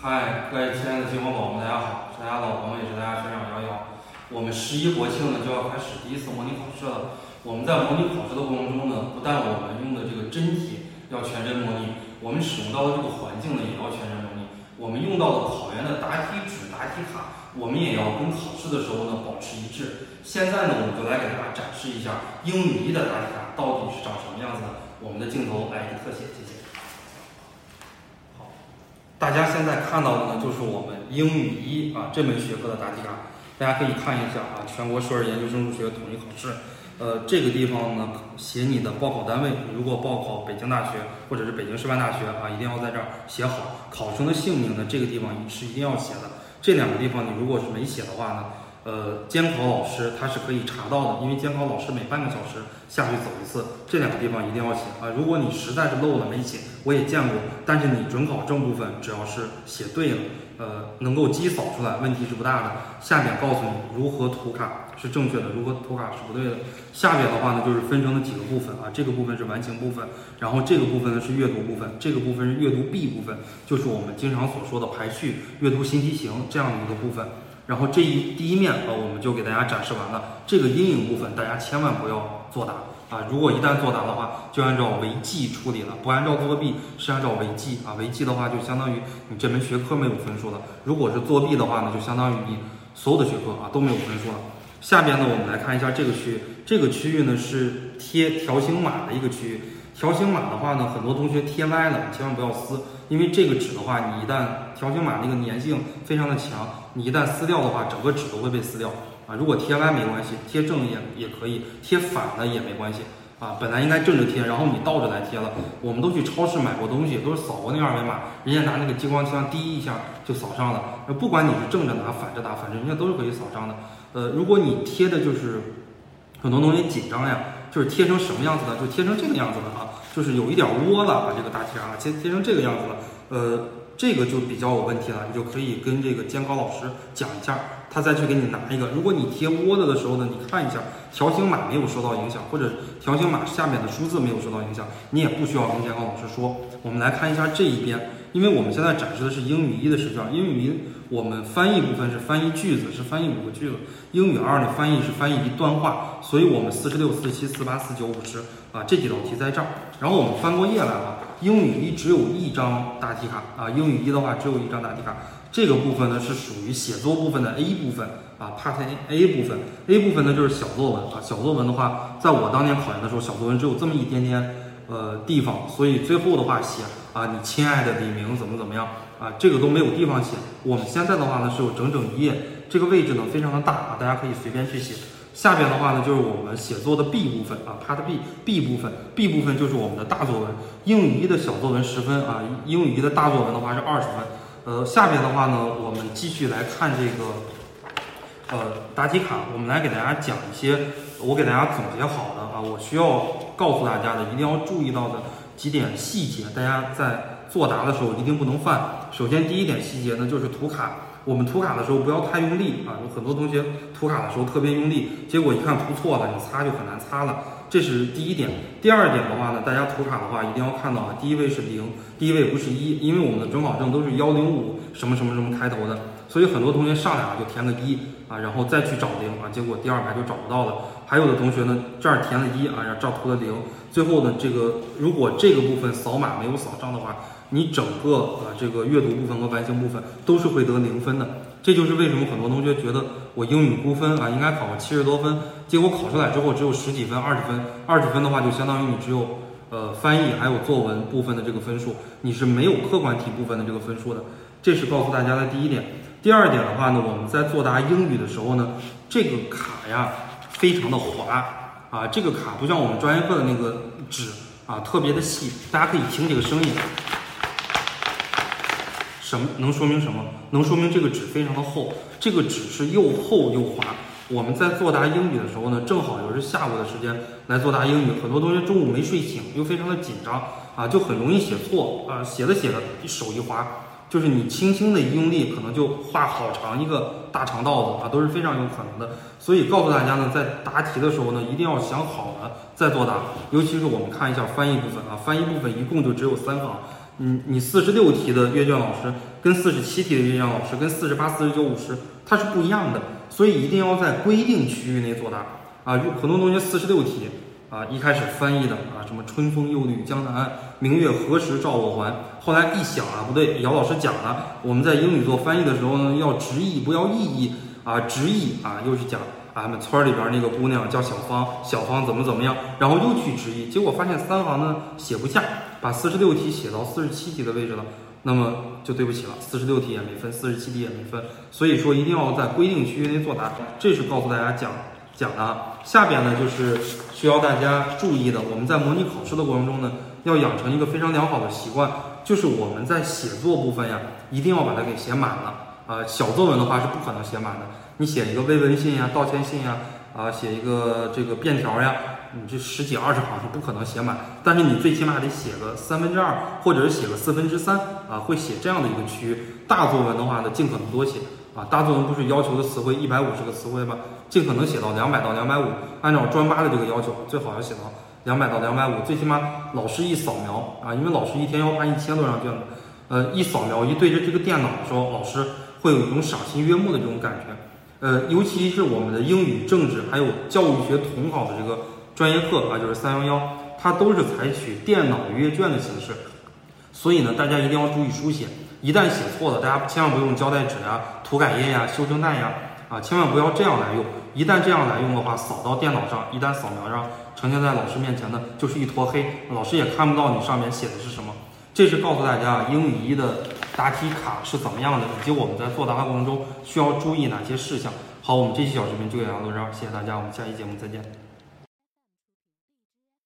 嗨，各位亲爱的金华宝宝们，大家好！是大家老朋友，也是大家学长瑶瑶。我们十一国庆呢就要开始第一次模拟考试了。我们在模拟考试的过程中呢，不但我们用的这个真题要全真模拟，我们使用到的这个环境呢也要全真模拟。我们用到的考研的答题纸、答题卡，我们也要跟考试的时候呢保持一致。现在呢，我们就来给大家展示一下英语一的答题卡到底是长什么样子的。我们的镜头来一个特写，谢谢。大家现在看到的呢，就是我们英语一啊这门学科的答题卡，大家可以看一下啊，全国硕士研究生入学统一考试，呃，这个地方呢写你的报考单位，如果报考北京大学或者是北京师范大学啊，一定要在这儿写好。考生的姓名呢，这个地方是一定要写的。这两个地方你如果是没写的话呢？呃，监考老师他是可以查到的，因为监考老师每半个小时下去走一次，这两个地方一定要写啊。如果你实在是漏了没写，我也见过，但是你准考证部分只要是写对了，呃，能够机扫出来，问题是不大的。下面告诉你如何涂卡是正确的，如何涂卡是不对的。下边的话呢，就是分成了几个部分啊，这个部分是完形部分，然后这个部分呢是阅读部分，这个部分是阅读 B 部分，就是我们经常所说的排序、阅读新题型这样的一个部分。然后这一第一面啊，我们就给大家展示完了。这个阴影部分，大家千万不要作答啊！如果一旦作答的话，就按照违纪处理了，不按照作弊，是按照违纪啊。违纪的话，就相当于你这门学科没有分数了。如果是作弊的话呢，就相当于你所有的学科啊都没有分数了。下边呢，我们来看一下这个区域，这个区域呢是贴条形码的一个区域。条形码的话呢，很多同学贴歪了，千万不要撕。因为这个纸的话，你一旦条形码那个粘性非常的强，你一旦撕掉的话，整个纸都会被撕掉啊。如果贴歪没关系，贴正也也可以，贴反了也没关系啊。本来应该正着贴，然后你倒着来贴了。我们都去超市买过东西，都是扫过那二维码，人家拿那个激光枪滴一下就扫上了。不管你是正着拿、反着打，反正人家都是可以扫上的。呃，如果你贴的就是很多同学紧张呀，就是贴成什么样子的，就贴成这个样子的啊。就是有一点窝了，把这个大题卡贴贴成这个样子了，呃，这个就比较有问题了，你就可以跟这个监考老师讲一下，他再去给你拿一个。如果你贴窝了的时候呢，你看一下条形码没有受到影响，或者条形码下面的数字没有受到影响，你也不需要跟监考老师说。我们来看一下这一边，因为我们现在展示的是英语一的试卷，英语一我们翻译部分是翻译句子，是翻译五个句子，英语二呢翻译是翻译一段话，所以我们四十六、四十七、四八、四九、五十。啊，这几道题在这儿，然后我们翻过页来了。英语一只有一张答题卡啊，英语一的话只有一张答题卡。这个部分呢是属于写作部分的 A 部分啊，Part A A 部分。A 部分呢就是小作文啊，小作文的话，在我当年考研的时候，小作文只有这么一点点呃地方，所以最后的话写啊，你亲爱的李明怎么怎么样啊，这个都没有地方写。我们现在的话呢是有整整一页，这个位置呢非常的大啊，大家可以随便去写。下边的话呢，就是我们写作的 B 部分啊，Part B，B 部分，B 部分就是我们的大作文。英语一的小作文十分啊，英语一的大作文的话是二十分。呃，下边的话呢，我们继续来看这个呃答题卡，我们来给大家讲一些我给大家总结好的啊，我需要告诉大家的，一定要注意到的几点细节，大家在作答的时候一定不能犯。首先第一点细节呢，就是涂卡。我们涂卡的时候不要太用力啊，有很多同学涂卡的时候特别用力，结果一看涂错了，你擦就很难擦了。这是第一点。第二点的话呢，大家涂卡的话一定要看到啊，第一位是零，第一位不是一，因为我们的准考证都是幺零五什么什么什么开头的，所以很多同学上来啊就填个一啊，然后再去找零啊，结果第二排就找不到了。还有的同学呢，这儿填了一啊，然后这儿涂了零，最后呢这个如果这个部分扫码没有扫上的话。你整个啊，这个阅读部分和完形部分都是会得零分的，这就是为什么很多同学觉得我英语估分啊应该考个七十多分，结果考出来之后只有十几分、二十分，二十分的话就相当于你只有呃翻译还有作文部分的这个分数，你是没有客观题部分的这个分数的，这是告诉大家的第一点。第二点的话呢，我们在作答英语的时候呢，这个卡呀非常的滑啊，这个卡不像我们专业课的那个纸啊特别的细，大家可以听这个声音。什么能说明什么？能说明这个纸非常的厚，这个纸是又厚又滑。我们在作答英语的时候呢，正好又是下午的时间来作答英语，很多同学中午没睡醒，又非常的紧张啊，就很容易写错啊，写着写着手一滑，就是你轻轻的一用力，可能就画好长一个大长道子啊，都是非常有可能的。所以告诉大家呢，在答题的时候呢，一定要想好了再作答，尤其是我们看一下翻译部分啊，翻译部分一共就只有三行。你，你四十六题的阅卷老师跟四十七题的阅卷老师跟四十八、四十九、五十，它是不一样的，所以一定要在规定区域内作答啊。有很多同学四十六题啊，一开始翻译的啊，什么春风又绿江南岸，明月何时照我还，后来一想啊，不对，姚老师讲了，我们在英语做翻译的时候呢，要直译不要意译啊，直译啊，又是讲。咱们村里边那个姑娘叫小芳，小芳怎么怎么样，然后又去直译，结果发现三行呢写不下，把四十六题写到四十七题的位置了，那么就对不起了，四十六题也没分，四十七题也没分，所以说一定要在规定区域内作答，这是告诉大家讲讲的。下边呢就是需要大家注意的，我们在模拟考试的过程中呢，要养成一个非常良好的习惯，就是我们在写作部分呀，一定要把它给写满了。啊，小作文的话是不可能写满的。你写一个慰问信呀、道歉信呀，啊，写一个这个便条呀，你这十几二十行是不可能写满。但是你最起码得写个三分之二，或者是写个四分之三啊，会写这样的一个区域。大作文的话呢，尽可能多写啊。大作文不是要求的词汇一百五十个词汇吗？尽可能写到两百到两百五。按照专八的这个要求，最好要写到两百到两百五。最起码老师一扫描啊，因为老师一天要发一千多张卷子，呃，一扫描一对着这个电脑的时候，老师。会有一种赏心悦目的这种感觉，呃，尤其是我们的英语、政治还有教育学统考的这个专业课啊，就是三幺幺，它都是采取电脑阅卷的形式，所以呢，大家一定要注意书写，一旦写错了，大家千万不用胶带纸呀、涂改液呀、修正带呀，啊，千万不要这样来用，一旦这样来用的话，扫到电脑上，一旦扫描上呈现在老师面前的，就是一坨黑，老师也看不到你上面写的是什么。这是告诉大家英语一的答题卡是怎么样的，以及我们在作答的过程中需要注意哪些事项。好，我们这期小视频就给大家录这儿，谢谢大家，我们下期节目再见。